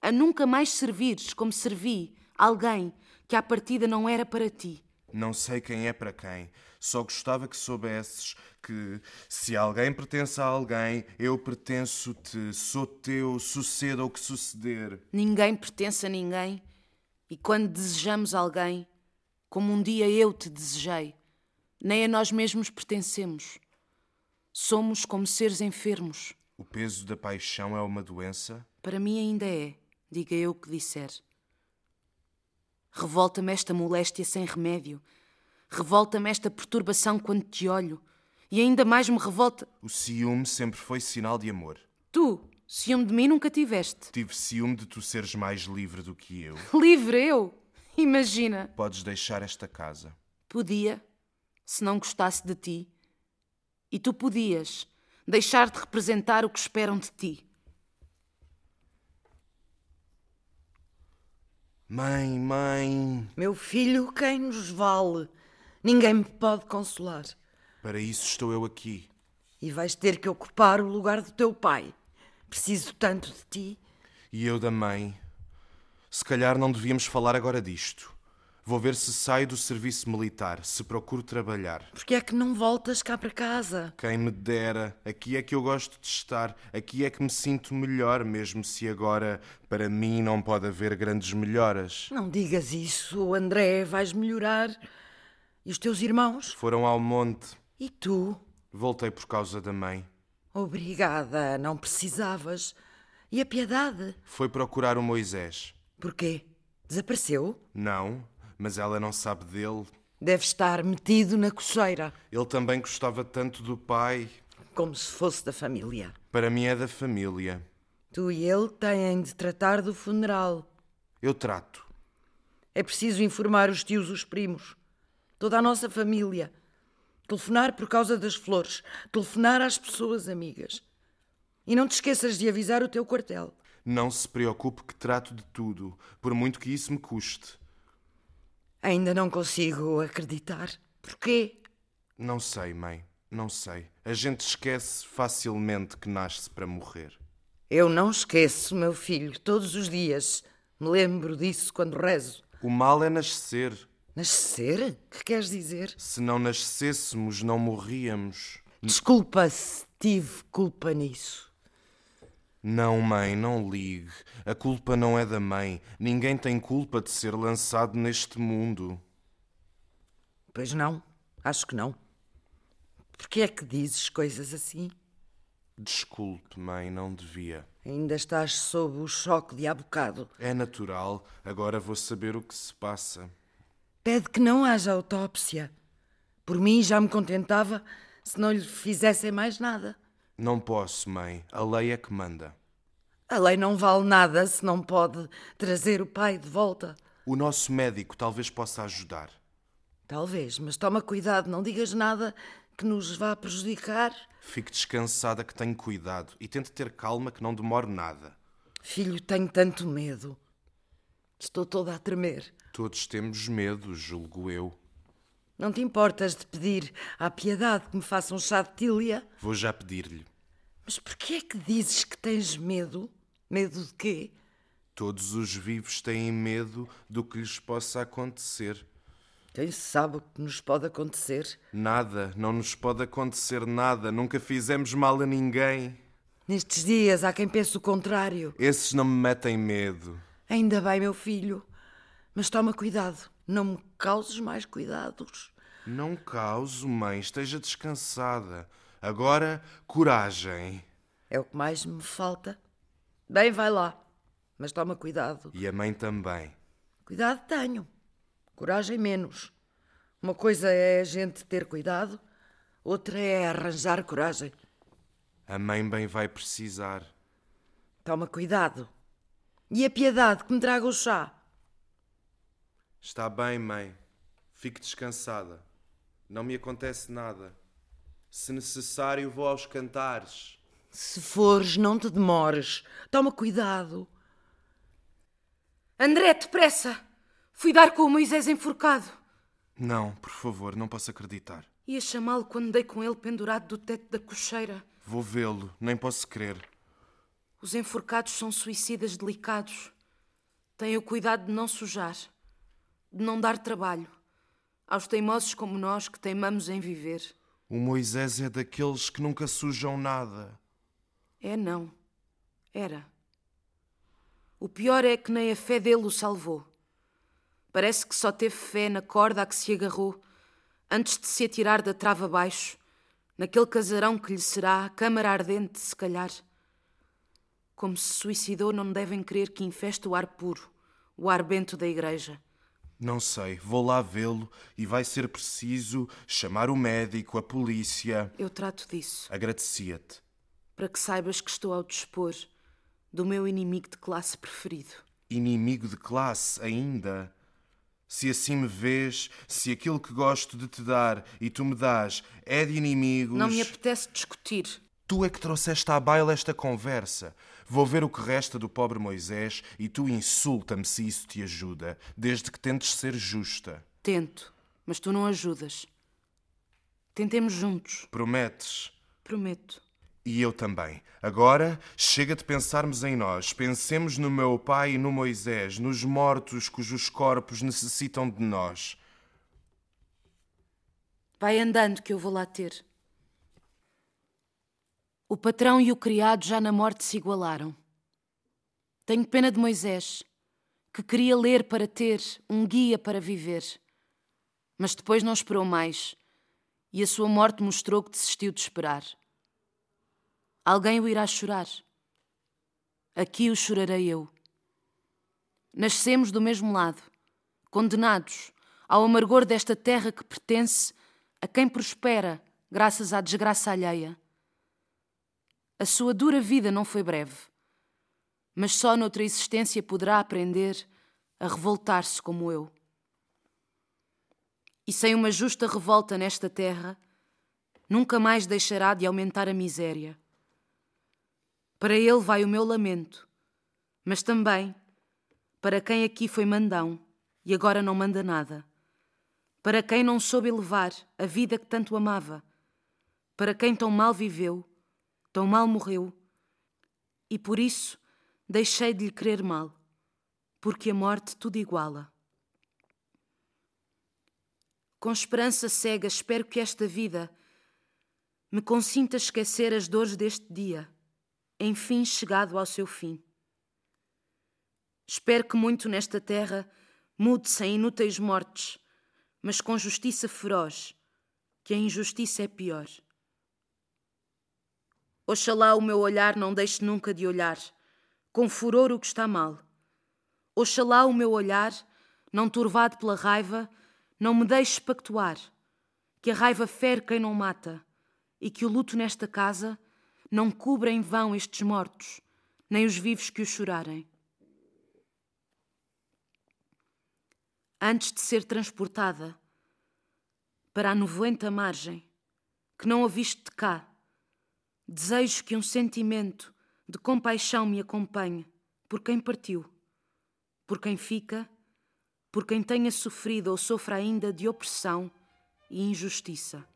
a nunca mais servires como servi alguém que à partida não era para ti. Não sei quem é para quem. Só gostava que soubesses que, se alguém pertence a alguém, eu pertenço-te, sou teu, suceda o que suceder. Ninguém pertence a ninguém, e quando desejamos alguém, como um dia eu te desejei, nem a nós mesmos pertencemos. Somos como seres enfermos. O peso da paixão é uma doença? Para mim ainda é, diga eu o que disser. Revolta-me esta moléstia sem remédio. Revolta-me esta perturbação quando te olho. E ainda mais me revolta. O ciúme sempre foi sinal de amor. Tu, ciúme de mim nunca tiveste. Tive ciúme de tu seres mais livre do que eu. *laughs* Livre eu? Imagina. Podes deixar esta casa. Podia, se não gostasse de ti. E tu podias deixar de representar o que esperam de ti. Mãe, mãe. Meu filho, quem nos vale? Ninguém me pode consolar. Para isso estou eu aqui. E vais ter que ocupar o lugar do teu pai. Preciso tanto de ti. E eu da mãe. Se calhar não devíamos falar agora disto. Vou ver se saio do serviço militar, se procuro trabalhar. Porque é que não voltas cá para casa? Quem me dera, aqui é que eu gosto de estar, aqui é que me sinto melhor, mesmo se agora para mim não pode haver grandes melhoras. Não digas isso, André, vais melhorar. E os teus irmãos? Foram ao monte. E tu? Voltei por causa da mãe. Obrigada, não precisavas. E a piedade? Foi procurar o Moisés. Porquê? Desapareceu? Não, mas ela não sabe dele. Deve estar metido na cocheira. Ele também gostava tanto do pai. Como se fosse da família. Para mim é da família. Tu e ele têm de tratar do funeral. Eu trato. É preciso informar os tios, os primos, toda a nossa família. Telefonar por causa das flores. Telefonar às pessoas amigas. E não te esqueças de avisar o teu quartel. Não se preocupe que trato de tudo, por muito que isso me custe. Ainda não consigo acreditar. Porquê? Não sei, mãe. Não sei. A gente esquece facilmente que nasce para morrer. Eu não esqueço, meu filho, todos os dias. Me lembro disso quando rezo. O mal é nascer. Nascer? Que queres dizer? Se não nascêssemos, não morríamos. Desculpa se tive culpa nisso. Não, mãe, não ligue. A culpa não é da mãe. Ninguém tem culpa de ser lançado neste mundo. Pois não, acho que não. Por que é que dizes coisas assim? Desculpe, mãe, não devia. Ainda estás sob o choque de há bocado. É natural. Agora vou saber o que se passa. Pede que não haja autópsia. Por mim já me contentava se não lhe fizessem mais nada. Não posso, mãe. A lei é que manda. A lei não vale nada se não pode trazer o pai de volta. O nosso médico talvez possa ajudar. Talvez, mas toma cuidado, não digas nada que nos vá prejudicar. Fique descansada que tenho cuidado e tente ter calma que não demore nada. Filho, tenho tanto medo. Estou toda a tremer. Todos temos medo, julgo eu. Não te importas de pedir à piedade que me faça um chá de tília? Vou já pedir-lhe. Mas por que é que dizes que tens medo? Medo de quê? Todos os vivos têm medo do que lhes possa acontecer. Quem sabe o que nos pode acontecer? Nada, não nos pode acontecer nada. Nunca fizemos mal a ninguém. Nestes dias há quem pense o contrário. Esses não me metem medo. Ainda bem, meu filho. Mas toma cuidado. Não me causes mais cuidados. Não causo, mãe. Esteja descansada. Agora, coragem. É o que mais me falta. Bem, vai lá. Mas toma cuidado. E a mãe também. Cuidado tenho. Coragem menos. Uma coisa é a gente ter cuidado, outra é arranjar coragem. A mãe bem vai precisar. Toma cuidado. E a piedade que me traga o chá. Está bem, mãe. Fique descansada. Não me acontece nada. Se necessário, vou aos cantares. Se fores, não te demores. Toma cuidado. André, depressa! Fui dar com o Moisés enforcado. Não, por favor, não posso acreditar. Ia chamá-lo quando dei com ele pendurado do teto da cocheira. Vou vê-lo, nem posso crer. Os enforcados são suicidas delicados. Tenha o cuidado de não sujar, de não dar trabalho aos teimosos como nós que teimamos em viver. O Moisés é daqueles que nunca sujam nada. É não. Era. O pior é que nem a fé dele o salvou. Parece que só teve fé na corda a que se agarrou antes de se atirar da trava abaixo, naquele casarão que lhe será a câmara ardente, se calhar. Como se suicidou, não devem crer que infeste o ar puro, o ar bento da igreja. Não sei, vou lá vê-lo e vai ser preciso chamar o médico, a polícia. Eu trato disso, Agradecia-te. Para que saibas que estou ao dispor do meu inimigo de classe preferido. Inimigo de classe ainda. Se assim me vês, se aquilo que gosto de te dar e tu me dás é de inimigos. Não me apetece discutir. Tu é que trouxeste à baila esta conversa. Vou ver o que resta do pobre Moisés e tu insulta-me se isso te ajuda, desde que tentes ser justa. Tento, mas tu não ajudas. Tentemos juntos, Prometes? prometo. E eu também. Agora chega de pensarmos em nós. Pensemos no meu pai e no Moisés, nos mortos cujos corpos necessitam de nós. Vai andando que eu vou lá ter. O patrão e o criado já na morte se igualaram. Tenho pena de Moisés, que queria ler para ter um guia para viver. Mas depois não esperou mais e a sua morte mostrou que desistiu de esperar. Alguém o irá chorar. Aqui o chorarei eu. Nascemos do mesmo lado, condenados ao amargor desta terra que pertence a quem prospera graças à desgraça alheia. A sua dura vida não foi breve, mas só noutra existência poderá aprender a revoltar-se como eu. E sem uma justa revolta nesta terra, nunca mais deixará de aumentar a miséria. Para ele vai o meu lamento, mas também para quem aqui foi mandão e agora não manda nada, para quem não soube levar a vida que tanto amava, para quem tão mal viveu, tão mal morreu, e por isso deixei de lhe querer mal, porque a morte tudo iguala. Com esperança cega, espero que esta vida me consinta esquecer as dores deste dia, enfim chegado ao seu fim. Espero que muito nesta terra mude sem inúteis mortes, mas com justiça feroz, que a injustiça é pior. Oxalá o meu olhar não deixe nunca de olhar, com furor o que está mal. Oxalá o meu olhar, não turvado pela raiva, não me deixe pactuar, que a raiva fere quem não mata, e que o luto nesta casa não cubra em vão estes mortos, nem os vivos que os chorarem. Antes de ser transportada para a novoenta margem, que não a viste de cá, desejo que um sentimento de compaixão me acompanhe por quem partiu, por quem fica, por quem tenha sofrido ou sofra ainda de opressão e injustiça.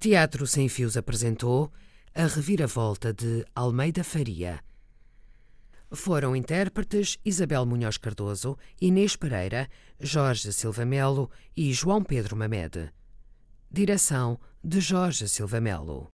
Teatro Sem Fios apresentou A Reviravolta de Almeida Faria. Foram intérpretes Isabel Munhoz Cardoso, Inês Pereira, Jorge Silva Melo e João Pedro Mamede. Direção de Jorge Silva Melo.